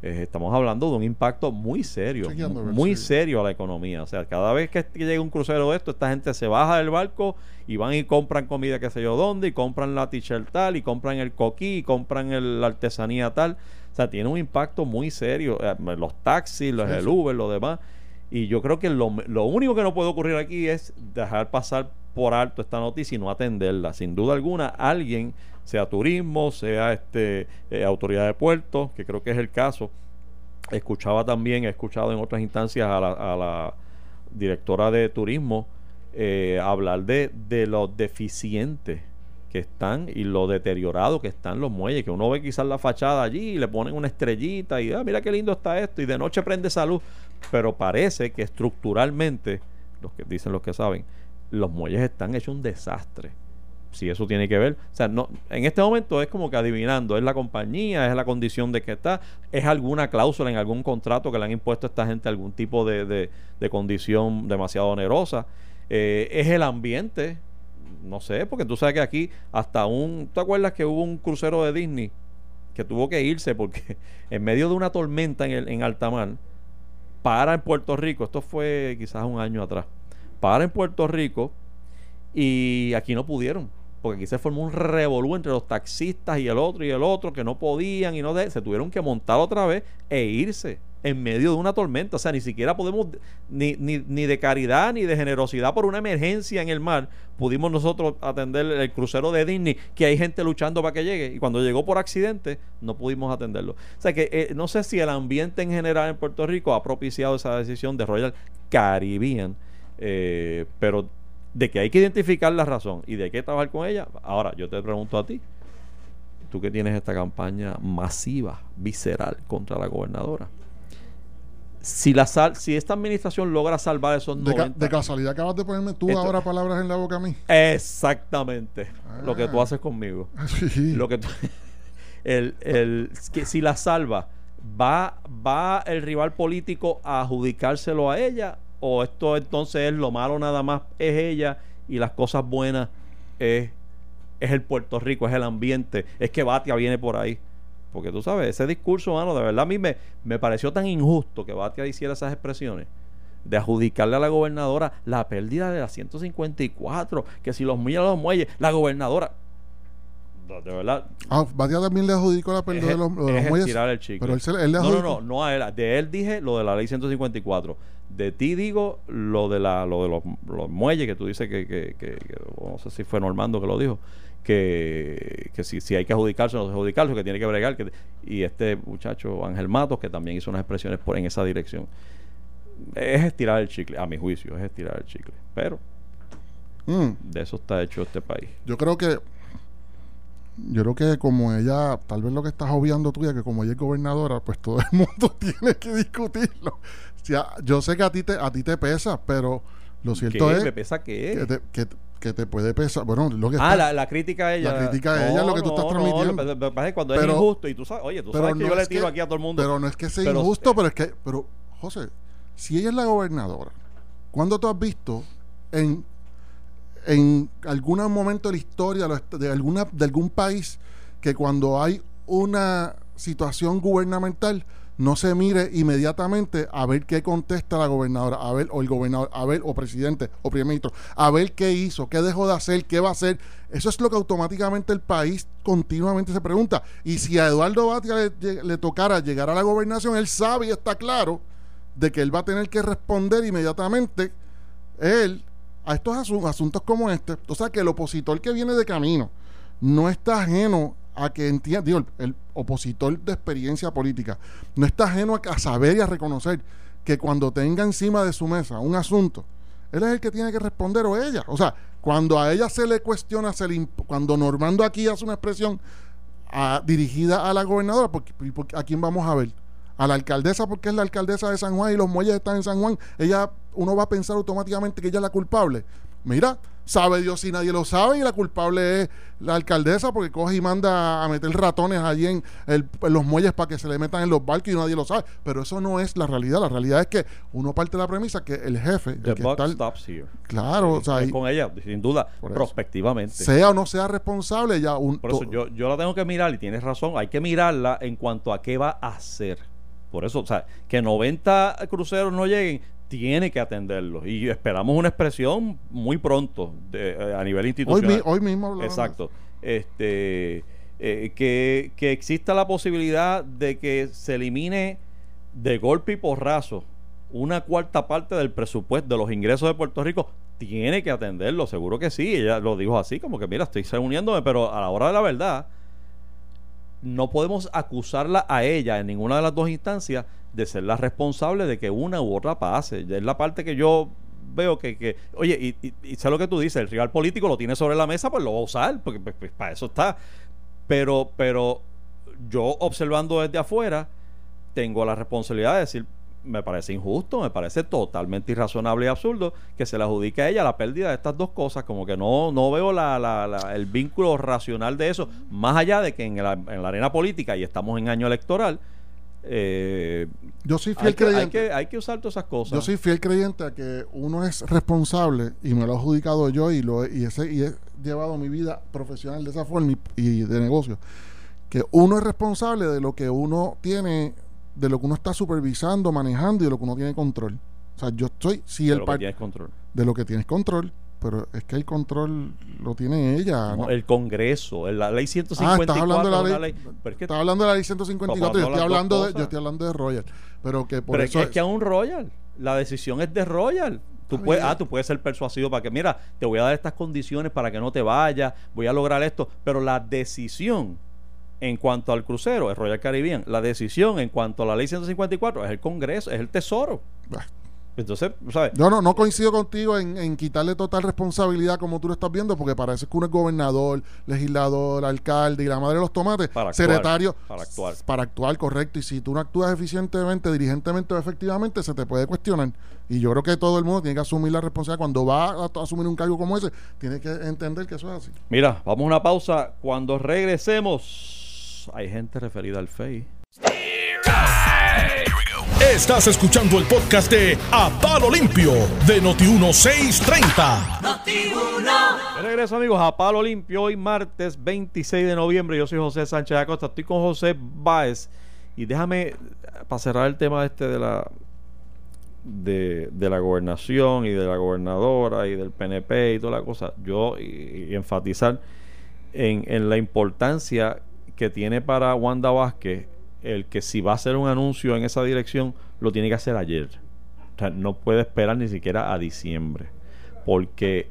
Eh, estamos hablando de un impacto muy serio, muy serio a la economía. O sea, cada vez que llega un crucero de esto, esta gente se baja del barco y van y compran comida que sé yo dónde, y compran la t-shirt tal, y compran el coquí, y compran el- la artesanía tal. O sea, tiene un impacto muy serio. Eh, los taxis, los, Sí, el. Uber, lo demás. Y yo creo que lo, lo único que no puede ocurrir aquí es dejar pasar por alto esta noticia y no atenderla. Sin duda alguna, alguien, sea turismo, sea este eh, autoridad de puertos, que creo que es el caso, escuchaba también, he escuchado en otras instancias a la, a la directora de turismo eh, hablar de, de lo deficientes que están y lo deteriorado que están los muelles, que uno ve quizás la fachada allí y le ponen una estrellita y ah, mira qué lindo está esto y de noche prende esa luz, pero parece que estructuralmente, los que dicen los que saben, los muelles están hechos un desastre. Si eso tiene que ver, o sea, no, en este momento es como que adivinando, es la compañía, es la condición de que está, es alguna cláusula en algún contrato que le han impuesto a esta gente algún tipo de, de- condición demasiado onerosa, Eh, es el ambiente, no sé, porque tú sabes que aquí hasta un, ¿te acuerdas que hubo un crucero de Disney que tuvo que irse porque [LAUGHS] en medio de una tormenta en, el, en alta mar, para en Puerto Rico, esto fue quizás un año atrás, para en Puerto Rico y aquí no pudieron, porque aquí se formó un revolú entre los taxistas y el otro y el otro que no podían y no de- se tuvieron que montar otra vez e irse en medio de una tormenta, o sea, ni siquiera podemos ni, ni, ni de caridad ni de generosidad por una emergencia en el mar pudimos nosotros atender el crucero de Disney que hay gente luchando para que llegue y cuando llegó por accidente no pudimos atenderlo. O sea que eh, no sé si el ambiente en general en Puerto Rico ha propiciado esa decisión de Royal Caribbean, eh, pero de que hay que identificar la razón y de que hay que trabajar con ella. Ahora, yo te pregunto a ti, tú que tienes esta campaña masiva, visceral contra la gobernadora. Si, la sal, si esta administración logra salvar esos De, ca- 90 de casualidad acabas de ponerme tú Esto- ahora palabras en la boca a mí. Exactamente. Lo que tú Ah. haces conmigo. [LAUGHS] Sí. Lo que tú- [LAUGHS] el, el- que si la salva, ¿va, ¿va el rival político a adjudicárselo a ella? ¿O esto entonces es lo malo nada más es ella y las cosas buenas es, es el Puerto Rico, es el ambiente, es que Batia viene por ahí? Porque tú sabes, ese discurso, mano, de verdad a mí me, me pareció tan injusto que Batia hiciera esas expresiones de adjudicarle a la gobernadora la pérdida de la 154, que si los muelles los muelles, la gobernadora, de verdad, Ah, Batia también le adjudicó la pérdida de los, de los es muelles. el chicle. Pero él, se, él le no, no, no, no a él. De él dije lo de la ley 154. De ti digo lo de la lo de los, los muelles que tú dices que, que, que- que- no sé si fue Normando que lo dijo que, que si, si hay que adjudicarse no adjudicarse que tiene que bregar que, y este muchacho Ángel Matos que también hizo unas expresiones por en esa dirección. Es estirar el chicle a mi juicio es estirar el chicle pero Mm, de eso está hecho este país. Yo creo que yo creo que como ella, tal vez lo que estás obviando tú, ya que como ella es gobernadora, pues todo el [LAUGHS] mundo tiene que discutirlo. O sea, yo sé que a ti te, a ti te pesa, pero lo cierto ¿Qué? es ¿Me pesa qué? que te, que, que te puede pesar. Bueno, lo que Ah, está- la, la crítica a ella. La crítica a ella es lo que tú estás transmitiendo. que- lo cuando Pero- es injusto y tú sabes, oye, tú sabes que no yo le tiro que- aquí a todo el mundo. Pero no es que sea Pero- injusto, pero es que, pero, José, si ella es la gobernadora, ¿cuándo tú has visto en, en algún momento de la historia de alguna, de algún país que cuando hay una situación gubernamental no se mire inmediatamente a ver qué contesta la gobernadora, a ver, o el gobernador, a ver, o presidente, o primer ministro, a ver qué hizo, qué dejó de hacer, qué va a hacer. Eso es lo que automáticamente el país continuamente se pregunta. Y si a Eduardo Batia le, le tocara llegar a la gobernación, él sabe y está claro de que él va a tener que responder inmediatamente él a estos asu- asuntos como este. O sea, que el opositor que viene de camino no está ajeno a que entienda, digo, el, opositor de experiencia política, no está ajeno a, saber y a reconocer que cuando tenga encima de su mesa un asunto, él es el que tiene que responder o ella. O sea, cuando a ella se le cuestiona, se le cuando Normando aquí hace una expresión a- dirigida a la gobernadora, porque- ¿a quién vamos a ver? A la alcaldesa, porque es la alcaldesa de San Juan y los muelles están en San Juan, ella, uno va a pensar automáticamente que ella es la culpable. Mira, sabe Dios si nadie lo sabe y la culpable es la alcaldesa porque coge y manda a meter ratones allí en, el- en los muelles para que se le metan en los barcos y nadie lo sabe. Pero eso no es la realidad. La realidad es que uno parte de la premisa que el jefe, el The que buck está stops here. claro, o sea, con ella, sin duda, prospectivamente. sea o no sea responsable, ya un... Por eso to- yo, yo la tengo que mirar y tienes razón, hay que mirarla en cuanto a qué va a hacer. Por eso, o sea, que 90 cruceros no lleguen, tiene que atenderlos. Y esperamos una expresión muy pronto de- eh, a nivel hoy, institucional. mi- hoy mismo hablamos. Exacto. Este, eh, que, que exista la posibilidad de que se elimine de golpe y porrazo una cuarta parte del presupuesto de los ingresos de Puerto Rico, tiene que atenderlo, seguro que sí. Ella lo dijo así, como que mira, estoy reuniéndome, pero a la hora de la verdad, no podemos acusarla a ella en ninguna de las dos instancias de ser la responsable de que una u otra pase. Es la parte que yo veo que, oye, y sé lo que tú dices, el rival político lo tiene sobre la mesa, pues lo va a usar, porque pues, pues, para eso está. Pero, pero yo observando desde afuera, tengo la responsabilidad de decir, me parece injusto, me parece totalmente irrazonable y absurdo que se le adjudique a ella la pérdida de estas dos cosas, como que no, no veo la, la- la- el vínculo racional de eso, más allá de que en la, en la arena política, y estamos en año electoral, eh, Yo soy fiel hay, que, hay, creyente. que, hay que usar todas esas cosas. Yo soy fiel creyente a que uno es responsable y me lo he adjudicado yo y lo he- y, ese, y he llevado mi vida profesional de esa forma y, y de negocio. Que uno es responsable de lo que uno tiene, de lo que uno está supervisando, manejando y de lo que uno tiene control. O sea, yo estoy, si de el lo que tienes control. de lo que tienes control, pero es que el control lo tiene ella. No, ¿no? El Congreso, el- la ley Ah, 154. estás hablando de la ley. pero es que, Estaba hablando de la ley 154, yo estoy hablando de, yo estoy hablando de Royal. Pero que por pero es eso que, es que a un Royal, la decisión es de Royal. Tú Está puedes, ah, tú puedes ser persuasivo para que, mira, te voy a dar estas condiciones para que no te vayas, voy a lograr esto, pero la decisión en cuanto al crucero es Royal Caribbean, la decisión en cuanto a la ley 154 es el Congreso, es el Tesoro. Bah. Entonces, ¿sabes? Yo no, no coincido contigo en, en quitarle total responsabilidad como tú lo estás viendo, porque parece que uno es gobernador, legislador, alcalde y la madre de los tomates, Para actuar, secretario. para actuar. Para actuar, correcto. Y si tú no actúas eficientemente, dirigentemente o efectivamente, se te puede cuestionar. Y yo creo que todo el mundo tiene que asumir la responsabilidad. Cuando va a, a asumir un cargo como ese, tiene que entender que eso es así. Mira, vamos a una pausa. Cuando regresemos, hay gente referida al FEI. Estás escuchando el podcast de A Palo Limpio de Noti1630. De regreso amigos a Palo Limpio hoy martes 26 de noviembre. Yo soy José Sánchez Acosta, estoy con José Báez. Y déjame, para cerrar el tema este de la de, de la gobernación y de la gobernadora y del PNP y toda la cosa, yo y, y enfatizar en, en la importancia que tiene para Wanda Vázquez el que si va a hacer un anuncio en esa dirección, lo tiene que hacer ayer. O sea, no puede esperar ni siquiera a diciembre. Porque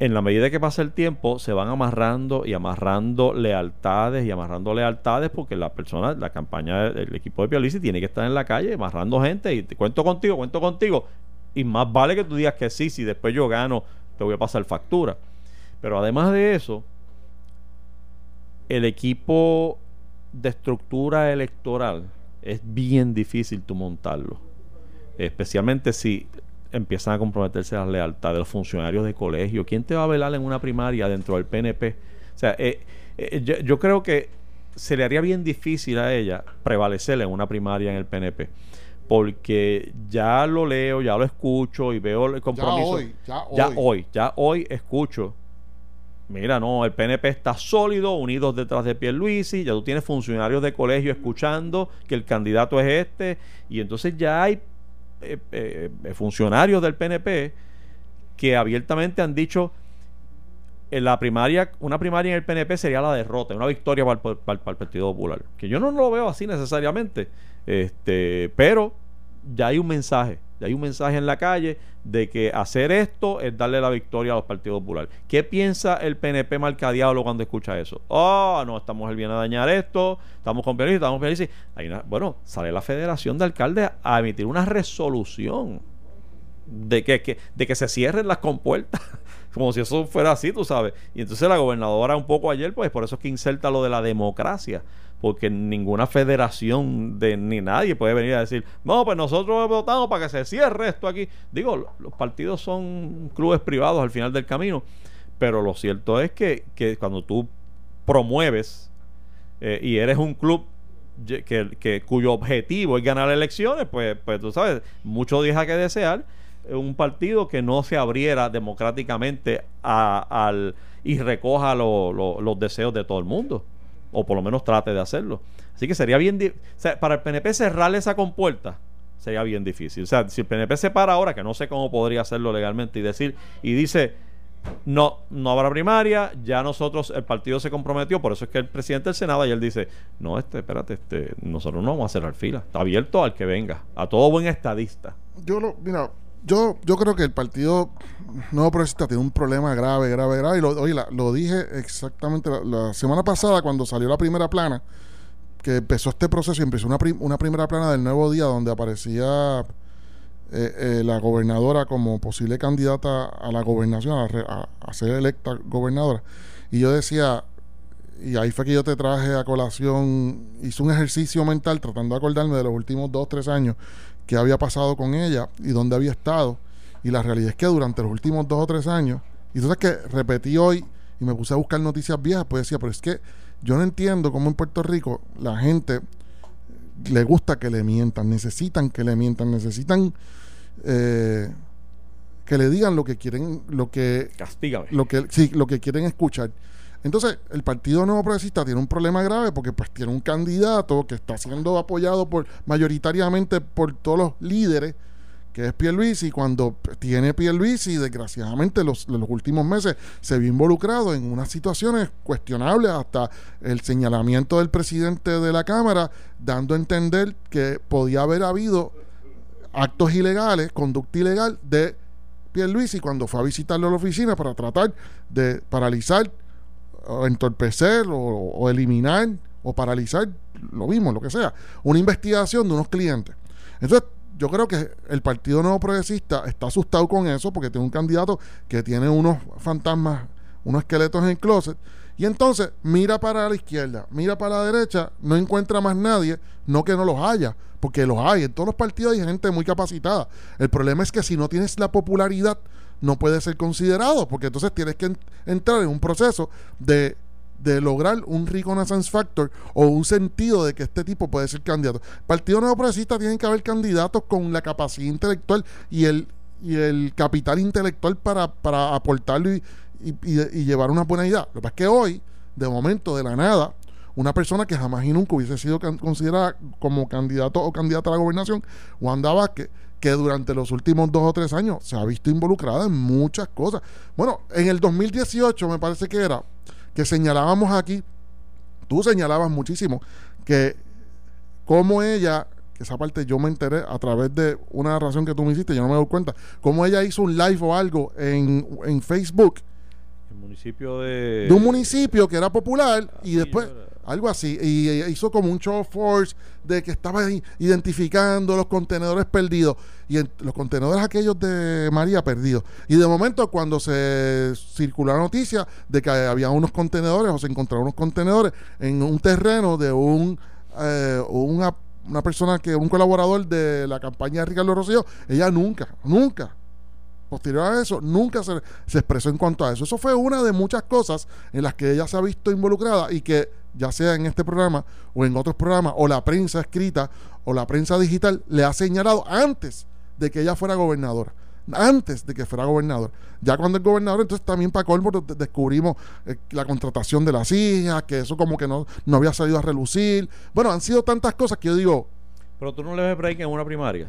en la medida que pasa el tiempo, se van amarrando y amarrando lealtades y amarrando lealtades porque la persona, la campaña del equipo de Pialici tiene que estar en la calle amarrando gente y te cuento contigo, cuento contigo. Y más vale que tú digas que sí, si después yo gano, te voy a pasar factura. Pero además de eso, el equipo de estructura electoral es bien difícil tú montarlo. Especialmente si empiezan a comprometerse las lealtades de los funcionarios de colegio. ¿Quién te va a velar en una primaria dentro del PNP? O sea, eh, eh, yo, yo creo que se le haría bien difícil a ella prevalecer en una primaria en el PNP. Porque ya lo leo, ya lo escucho y veo el compromiso. hoy, ya Ya hoy. hoy, ya hoy escucho Mira, no, el PNP está sólido, unidos detrás de Pierluisi, ya tú tienes funcionarios de colegio escuchando que el candidato es este, y entonces ya hay eh, eh, eh, funcionarios del PNP que abiertamente han dicho en la primaria, una primaria en el PNP sería la derrota, una victoria para el, para el- Partido Popular. Que yo no lo veo así necesariamente, este, pero ya hay un mensaje, hay un mensaje en la calle de que hacer esto es darle la victoria a los partidos populares. ¿Qué piensa el PNP marcadiablo cuando escucha eso? Oh, no, esta mujer viene a dañar esto, estamos con Pierluisi, estamos con. Hay una, bueno, sale la Federación de Alcaldes a emitir una resolución de que, que- de que se cierren las compuertas. [LAUGHS] Como si eso fuera así, tú sabes. Y entonces la gobernadora un poco ayer, pues por eso es que inserta lo de la democracia. Porque ninguna federación de ni nadie puede venir a decir, no, pues nosotros votamos para que se cierre esto aquí. Digo, los partidos son clubes privados al final del camino, pero lo cierto es que, que cuando tú promueves eh, y eres un club que, que, cuyo objetivo es ganar elecciones, pues, pues tú sabes, mucho deja que desear un partido que no se abriera democráticamente al, y recoja los deseos de todo el mundo, o por lo menos trate de hacerlo. Así que sería bien, para el PNP cerrar esa compuerta sería bien difícil. O sea, si el PNP se para ahora, que no sé cómo podría hacerlo legalmente, y decir, y dice, no, no habrá primaria, ya nosotros, el partido se comprometió, por eso es que el presidente del Senado ayer dice, no, este, espérate, este, nosotros no vamos a cerrar fila, está abierto al que venga, a todo buen estadista. Yo lo, mira, yo, yo creo que el partido nuevo progresista tiene un problema grave, grave, grave, y lo, oye, lo dije exactamente la, semana pasada cuando salió la primera plana, que empezó este proceso y empezó una, una primera plana del nuevo día donde aparecía eh, eh, la gobernadora como posible candidata a la gobernación, a, ser electa gobernadora. Y yo decía, y ahí fue que yo te traje a colación, hice un ejercicio mental tratando de acordarme de los últimos dos, tres años, qué había pasado con ella y dónde había estado. Y la realidad es que durante los últimos dos o tres años, y entonces que repetí hoy y me puse a buscar noticias viejas, pues decía, pero es que yo no entiendo cómo en Puerto Rico la gente le gusta que le mientan, necesitan que le mientan, necesitan eh, que le digan lo que quieren, lo que, lo que, sí, lo que quieren escuchar. Entonces, el Partido Nuevo Progresista tiene un problema grave porque pues tiene un candidato que está siendo apoyado por mayoritariamente por todos los líderes, que es Pierluisi, cuando tiene Pierluisi, desgraciadamente los, los últimos meses se vio involucrado en unas situaciones cuestionables, hasta el señalamiento del presidente de la Cámara, dando a entender que podía haber habido actos ilegales, conducta ilegal de Pierluisi cuando fue a visitarlo a la oficina para tratar de paralizar o entorpecer o, eliminar o paralizar, lo mismo, lo que sea, una investigación de unos clientes. Entonces, yo creo que el Partido Nuevo Progresista está asustado con eso porque tiene un candidato que tiene unos fantasmas, unos esqueletos en el closet y entonces mira para la izquierda, mira para la derecha, no encuentra más nadie, no que no los haya, porque los hay. En todos los partidos hay gente muy capacitada. El problema es que si no tienes la popularidad, no puede ser considerado, porque entonces tienes que entrar en un proceso de, de lograr un reconnaissance factor o un sentido de que este tipo puede ser candidato. Partido Nuevo Progresista tienen que haber candidatos con la capacidad intelectual y el, y el capital intelectual para, para aportarlo y y, llevar una buena idea. Lo que pasa es que hoy, de momento, de la nada, una persona que jamás y nunca hubiese sido considerada como candidato o candidata a la gobernación, Wanda Vázquez, que durante los últimos dos o tres años se ha visto involucrada en muchas cosas. Bueno, en el 2018 me parece que era, que señalábamos aquí, tú señalabas muchísimo, que como ella, que esa parte yo me enteré a través de una narración que tú me hiciste, yo no me doy cuenta, como ella hizo un live o algo en, en Facebook municipio de... De un municipio que era popular y después... Algo así. Y, hizo como un show force de que estaba identificando los contenedores perdidos. Y los contenedores aquellos de María perdidos. Y de momento, cuando se circuló la noticia de que había unos contenedores o se encontraron unos contenedores en un terreno de un eh, una, una persona que, un colaborador de la campaña de Ricardo Rosselló, ella nunca, nunca posterior a eso, nunca se, expresó en cuanto a eso. Eso fue una de muchas cosas en las que ella se ha visto involucrada y que ya sea en este programa o en otros programas, o la prensa escrita o la prensa digital, le ha señalado antes de que ella fuera gobernadora. Antes de que fuera gobernador. Ya cuando es gobernador, entonces también para colmo descubrimos eh, la contratación de las hijas, que eso como que no, no había salido a relucir. Bueno, han sido tantas cosas que yo digo. Pero tú no le ves break en una primaria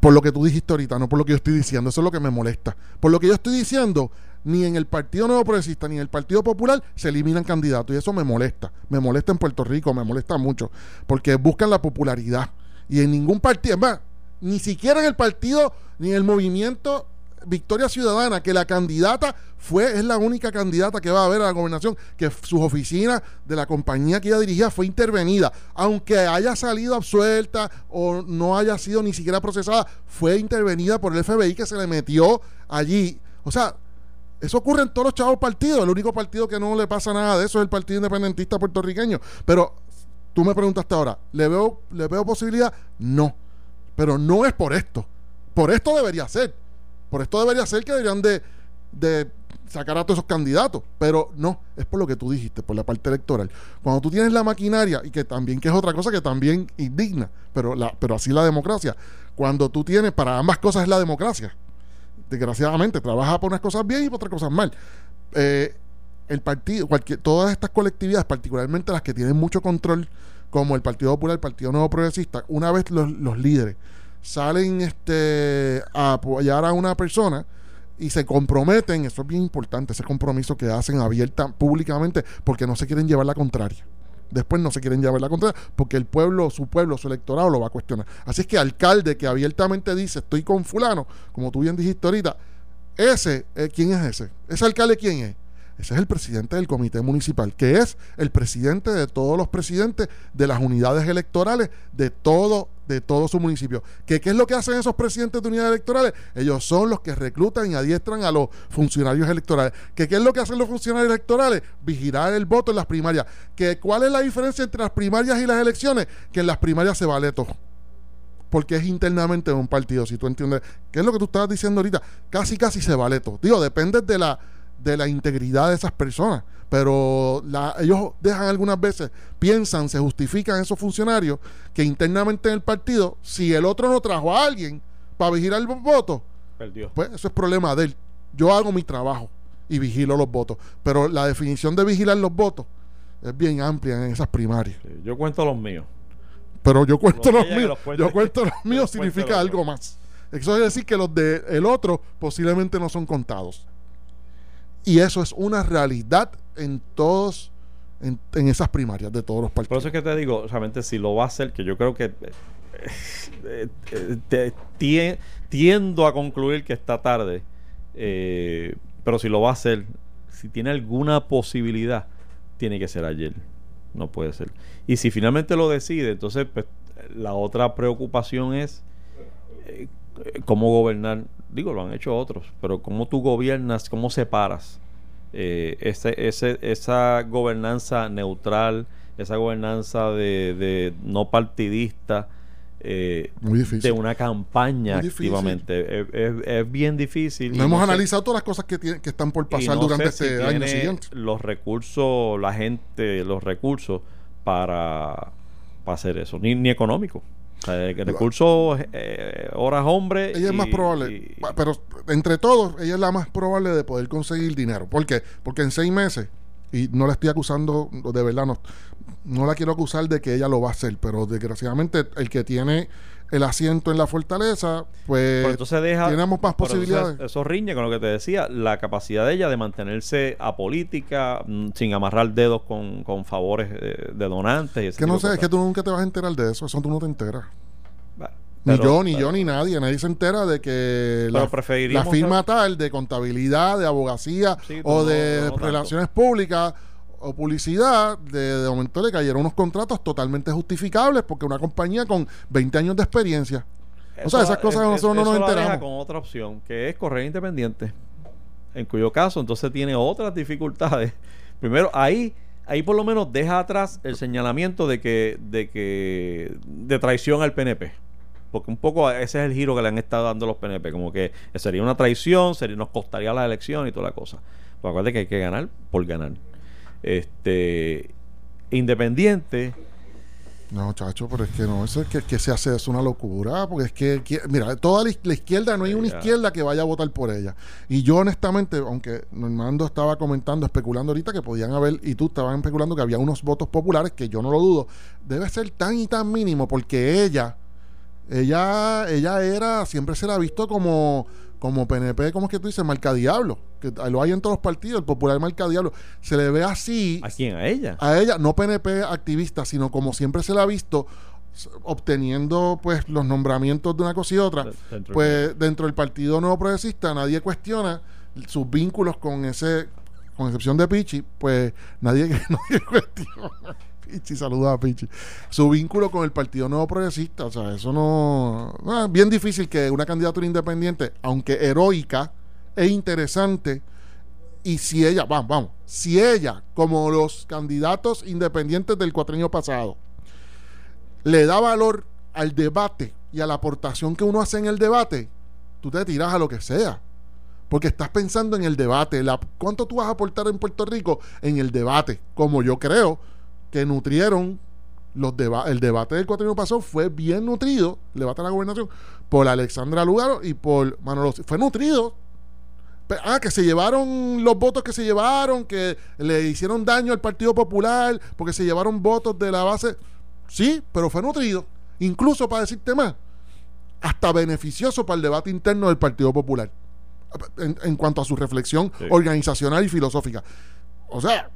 por lo que tú dijiste ahorita, no por lo que yo estoy diciendo. Eso es lo que me molesta. Por lo que yo estoy diciendo, ni en el Partido Nuevo Progresista ni en el Partido Popular se eliminan candidatos. Y eso me molesta. Me molesta en Puerto Rico, me molesta mucho. Porque buscan la popularidad. Y en ningún partido, más, ni siquiera en el partido ni en el movimiento Victoria Ciudadana, que la candidata fue, es la única candidata que va a haber a la gobernación, que sus oficinas de la compañía que ella dirigía fue intervenida, aunque haya salido absuelta o no haya sido ni siquiera procesada, fue intervenida por el FBI que se le metió allí. O sea, eso ocurre en todos los chavos partidos. El único partido que no le pasa nada de eso es el Partido Independentista Puertorriqueño. Pero tú me preguntaste ahora, ¿le veo, ¿le veo posibilidad? No. Pero no es por esto. Por esto debería ser. Por esto debería ser que deberían de, sacar a todos esos candidatos. Pero no, es por lo que tú dijiste, por la parte electoral. Cuando tú tienes la maquinaria, y que también, que es otra cosa que también indigna, pero, la, pero así la democracia. Cuando tú tienes, para ambas cosas es la democracia. Desgraciadamente, trabaja por unas cosas bien y por otras cosas mal. Eh, el partido, cualquier, todas estas colectividades, particularmente las que tienen mucho control, como el Partido Popular, el Partido Nuevo Progresista, una vez los, los líderes salen este, a apoyar a una persona y se comprometen, eso es bien importante, ese compromiso que hacen abierta públicamente porque no se quieren llevar la contraria. Después no se quieren llevar la contraria porque el pueblo, su pueblo, su electorado lo va a cuestionar. Así es que alcalde que abiertamente dice estoy con fulano, como tú bien dijiste ahorita, ese, eh, ¿quién es ese? ¿Ese alcalde quién es? Ese es el presidente del comité municipal, que es el presidente de todos los presidentes de las unidades electorales de todo, de todo su municipio. ¿Qué, ¿Qué es lo que hacen esos presidentes de unidades electorales? Ellos son los que reclutan y adiestran a los funcionarios electorales. ¿Qué, ¿Qué es lo que hacen los funcionarios electorales? Vigilar el voto en las primarias. ¿Qué, ¿Cuál es la diferencia entre las primarias y las elecciones? Que en las primarias se vale todo porque es internamente un partido, si tú entiendes. ¿Qué es lo que tú estabas diciendo ahorita? Casi, casi se vale todo. Digo, depende de la, de la integridad de esas personas. Pero la, ellos dejan algunas veces, piensan, se justifican esos funcionarios que internamente en el partido, si el otro no trajo a alguien para vigilar el voto, Perdió. pues eso es problema de él. Yo hago mi trabajo y vigilo los votos. Pero la definición de vigilar los votos es bien amplia en esas primarias. Sí, Yo cuento los míos. Pero yo cuento Los los, míos. los. [LAUGHS] Yo cuento los míos los significa algo más. Eso quiere decir que los del el otro posiblemente no son contados. Y eso es una realidad en todos, en, en esas primarias de todos los Por partidos. eso es que te digo, realmente si lo va a hacer, que yo creo que eh, eh, eh, tiendo a concluir que está tarde, eh, pero si lo va a hacer, si tiene alguna posibilidad, tiene que ser ayer, no puede ser. Y si finalmente lo decide, entonces pues, la otra preocupación es eh, cómo gobernar, digo, lo han hecho otros, pero cómo tú gobiernas, cómo separas eh, ese, ese, esa gobernanza neutral, esa gobernanza de, de no partidista, eh, Muy difícil. de una campaña Muy activamente. Es, es- es bien difícil. no hemos analizado todas las cosas que, tienen, que están por pasar no durante este si año tiene siguiente. Los recursos, la gente, los recursos para, para hacer eso, ni, ni económico. O sea, el recursos, eh, horas hombre. Ella es más probable, y- pero entre todos, ella es la más probable de poder conseguir dinero. ¿Por qué? Porque en seis meses, y no la estoy acusando, de verdad, no, no la quiero acusar de que ella lo va a hacer, pero desgraciadamente el que tiene el asiento en la fortaleza, pues entonces deja. tenemos más posibilidades. Eso riñe con lo que te decía, la capacidad de ella de mantenerse apolítica, mm, sin amarrar dedos con, con favores eh, de donantes. Y ese que no sé, es que tú nunca te vas a enterar de eso, eso tú no te enteras. Ni yo, ni pero- yo, ni nadie. Nadie se entera de que la, firma tal de contabilidad, de abogacía Sí, o no- de no relaciones públicas o publicidad, de, de momento le cayeron unos contratos totalmente justificables porque una compañía con 20 años de experiencia. O sea, esas cosas es- nosotros no nos deja enteramos. con otra opción, que es correr independiente. En cuyo caso, entonces tiene otras dificultades. Primero, ahí, ahí por lo menos deja atrás el señalamiento de que, de que, de traición al PNP. Porque un poco ese es el giro que le han estado dando los PNP. Como que sería una traición, sería, nos costaría la elección y toda la cosa. Pues acuérdate que hay que ganar por ganar. Este independiente No, chacho, pero es que no, eso es que, que se hace, es una locura, porque es que, que- mira, toda la, la izquierda, no hay una izquierda que vaya a votar por ella. Y yo honestamente, aunque Normando estaba comentando, especulando ahorita que podían haber, y tú estabas especulando que había unos votos populares, que yo no lo dudo, debe ser tan y tan mínimo, porque ella, ella, ella era, siempre se la ha visto como, como PNP, ¿cómo es que tú dices? Marca Diablo, que lo hay en todos los partidos, el popular Marca Diablo, se le ve así, ¿A quién? ¿A ella? a ella, no PNP activista, sino como siempre se la ha visto obteniendo pues los nombramientos de una cosa y otra, dentro pues dentro del Partido Nuevo Progresista nadie cuestiona sus vínculos con ese, con excepción de Pichi, pues nadie, [LAUGHS] nadie cuestiona. Pichi, saluda a Pichi. Su vínculo con el Partido Nuevo Progresista, o sea, eso no... bien difícil que una candidatura independiente, aunque heroica e interesante, y si ella, vamos, vamos, si ella, como los candidatos independientes del cuatrienio pasado, le da valor al debate y a la aportación que uno hace en el debate, tú te tiras a lo que sea. Porque estás pensando en el debate. La, ¿Cuánto tú vas a aportar en Puerto Rico en el debate? Como yo creo que nutrieron los deba el debate del cuatro años pasado fue bien nutrido, el debate de la gobernación, por Alexandra Lugaro y por Manolo. Fue nutrido. Ah, que se llevaron los votos que se llevaron, que le hicieron daño al Partido Popular, porque se llevaron votos de la base. Sí, pero fue nutrido. Incluso para decirte más, hasta beneficioso para el debate interno del Partido Popular. En, cuanto a su reflexión organizacional y filosófica. O sea,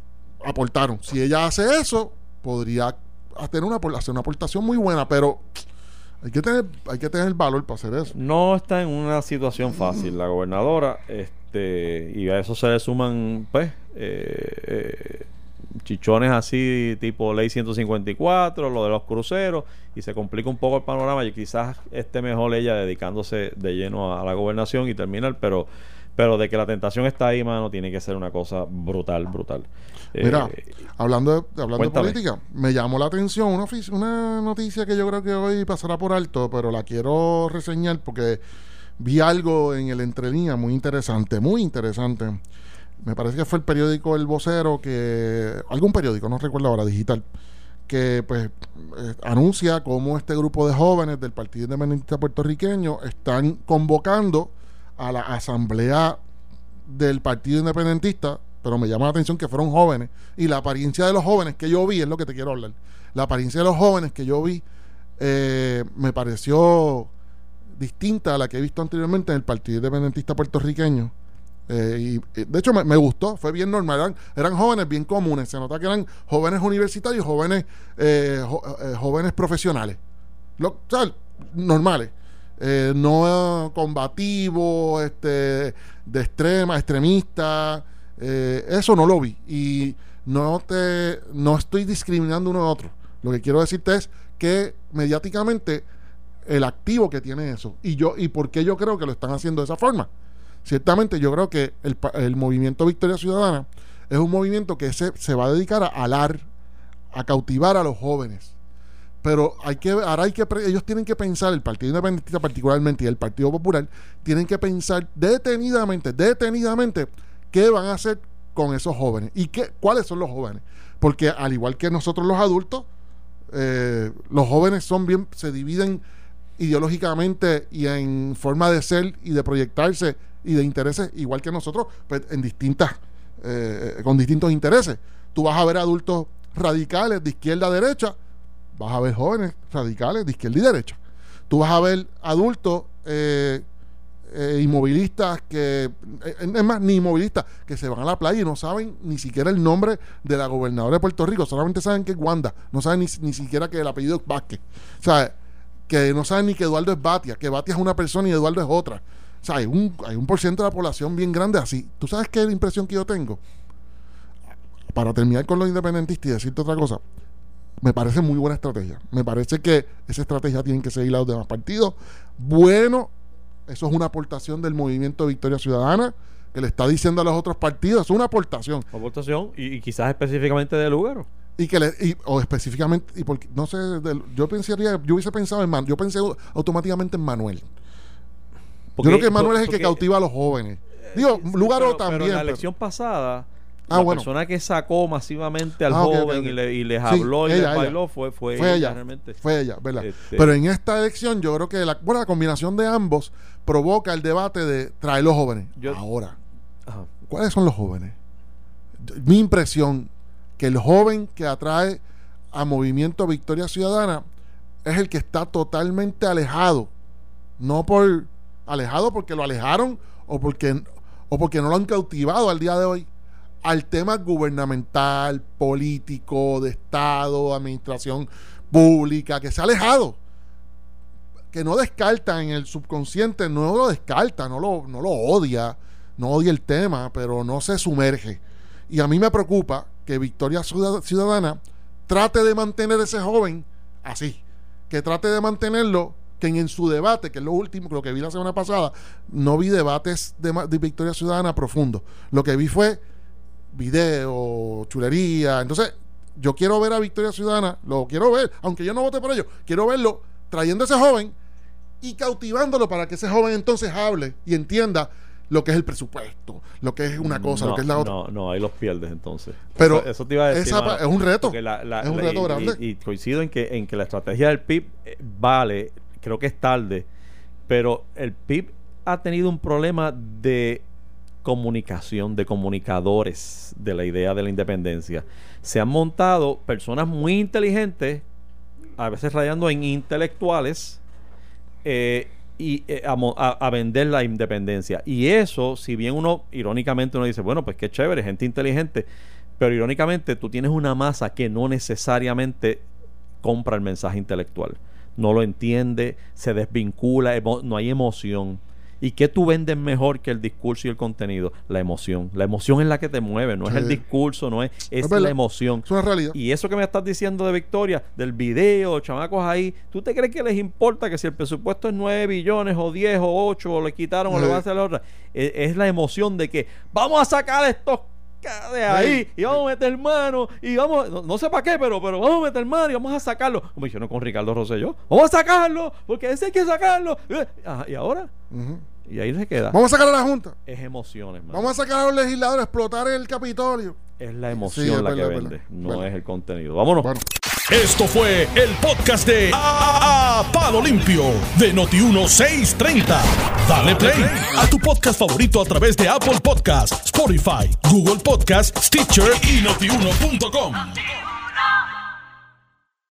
aportaron. Si ella hace eso, podría hacer una, hacer una aportación muy buena, pero hay que tener hay que tener valor para hacer eso. No está en una situación fácil la gobernadora, este y a eso se le suman pues eh, eh, chichones así tipo ley 154, lo de los cruceros y se complica un poco el panorama y quizás esté mejor ella dedicándose de lleno a la gobernación y terminar, pero pero de que la tentación está ahí, mano, tiene que ser una cosa brutal, brutal. Mira, eh, hablando, de, hablando de política, me llamó la atención una, una noticia que yo creo que hoy pasará por alto, pero la quiero reseñar porque vi algo en el entrelínea muy interesante, muy interesante. Me parece que fue el periódico El Vocero, que algún periódico, no recuerdo ahora, digital, que pues eh, anuncia cómo este grupo de jóvenes del Partido Independiente puertorriqueño están convocando a la asamblea del Partido Independentista, pero me llama la atención que fueron jóvenes, y la apariencia de los jóvenes que yo vi, es lo que te quiero hablar, la apariencia de los jóvenes que yo vi eh, me pareció distinta a la que he visto anteriormente en el Partido Independentista puertorriqueño. Eh, y, de hecho me, gustó, fue bien normal, eran, jóvenes bien comunes, se nota que eran jóvenes universitarios, jóvenes, eh, jóvenes profesionales, lo, normales. Eh, no combativo, este, de extrema, extremista. Eh, eso no lo vi. Y no te no estoy discriminando uno a otro. Lo que quiero decirte es que mediáticamente el activo que tiene eso. Y yo, y por qué yo creo que lo están haciendo de esa forma. Ciertamente yo creo que el, el movimiento Victoria Ciudadana es un movimiento que se, se va a dedicar a alar, a cautivar a los jóvenes pero hay que ahora hay que ellos tienen que pensar el Partido Independentista particularmente y el Partido Popular tienen que pensar detenidamente detenidamente qué van a hacer con esos jóvenes y qué cuáles son los jóvenes. Porque al igual que nosotros los adultos eh, los jóvenes son bien se dividen ideológicamente y en forma de ser y de proyectarse y de intereses igual que nosotros pues, en distintas eh, con distintos intereses. Tú vas a ver adultos radicales de izquierda a derecha vas a ver jóvenes radicales de izquierda y derecha. Tú vas a ver adultos eh, eh, inmovilistas que, eh, es más, ni inmovilistas, que se van a la playa y no saben ni siquiera el nombre de la gobernadora de Puerto Rico, solamente saben que es Wanda, no saben ni, siquiera que el apellido es Vázquez. O sea, que no saben ni que Eduardo es Batia, que Batia es una persona y Eduardo es otra. O sea, hay un, hay un por de la población bien grande así. ¿Tú sabes qué es la impresión que yo tengo? Para terminar con los independentistas y decirte otra cosa me parece muy buena estrategia. Me parece que esa estrategia tiene que seguir los demás partidos. Bueno, eso es una aportación del movimiento de Victoria Ciudadana que le está diciendo a los otros partidos. Es una aportación. Aportación y, quizás específicamente de lugar. Y que le, o específicamente, y porque, no sé, yo pensaría, yo hubiese pensado en yo pensé automáticamente en Manuel. yo creo que Manuel es el que cautiva a los jóvenes. Digo, Lugaro también. Pero en la elección pasada Ah, la persona que sacó masivamente al ah, joven Y, le, y, les habló y les bailó fue, fue, ella, realmente. Fue ella, ¿verdad? Este Pero en esta elección yo creo que la, bueno, la combinación de ambos provoca el debate de traer los jóvenes. Ahora, ¿cuáles son los jóvenes? Mi impresión que el joven que atrae a Movimiento Victoria Ciudadana es el que está totalmente alejado. No por alejado porque lo alejaron o porque, o porque no lo han cautivado al día de hoy al tema gubernamental, político, de Estado, administración pública, que se ha alejado, que no descarta en el subconsciente, no lo descarta, no lo, no lo odia, no odia el tema, pero no se sumerge. Y a mí me preocupa que Victoria Ciudadana trate de mantener ese joven así, que trate de mantenerlo, que en, su debate, que es lo último, lo que vi la semana pasada, no vi debates de, de Victoria Ciudadana profundos. Lo que vi fue video, chulería. Entonces, yo quiero ver a Victoria Ciudadana, lo quiero ver, aunque yo no vote por ello, quiero verlo trayendo a ese joven y cautivándolo para que ese joven entonces hable y entienda lo que es el presupuesto, lo que es una cosa, no, lo que es la otra. No, no, ahí los pierdes entonces. Pero eso, eso te iba a decir. esa mano, pa- es un reto. la- la- Es un reto y- grande. Y, y coincido en que, en que la estrategia del PIB eh, vale, creo que es tarde, pero el PIB ha tenido un problema de comunicación, de comunicadores de la idea de la independencia. Se han montado personas muy inteligentes, a veces rayando en intelectuales, eh, y eh, a, a- vender la independencia. Y eso, si bien uno, irónicamente, uno dice, bueno, pues qué chévere, gente inteligente, pero irónicamente tú tienes una masa que no necesariamente compra el mensaje intelectual. No lo entiende, se desvincula, no hay emoción. ¿Y qué tú vendes mejor que el discurso y el contenido? La emoción. La emoción es la que te mueve, no es el discurso, no es, es Es verdad. la emoción. Es una realidad. Y eso que me estás diciendo de Victoria, del video, chamacos ahí, ¿tú te crees que les importa que si el presupuesto es 9 billones o 10 o 8 o le quitaron o le van a hacer la otra? Es, es la emoción de que vamos a sacar estos de ahí y vamos a meter mano y vamos, no, no sé para qué, pero, pero vamos a meter mano y vamos a sacarlo. Como dijeron con Ricardo Rosselló, vamos a sacarlo porque ese hay que sacarlo. Eh, ah, y ahora, Ujú. Y ahí se queda. Vamos a sacar a la Junta. Es emociones, mano. Vamos a sacar a los legisladores a explotar el Capitolio. Es la emoción Sí, es la que verdad, vende, verdad. no Verdad. es el contenido. Vámonos. Bueno. Esto fue el podcast de A, A- Palo Limpio de Noti1630. Dale play a tu podcast favorito a través de Apple Podcasts, Spotify, Google Podcasts, Stitcher y notiuno.com.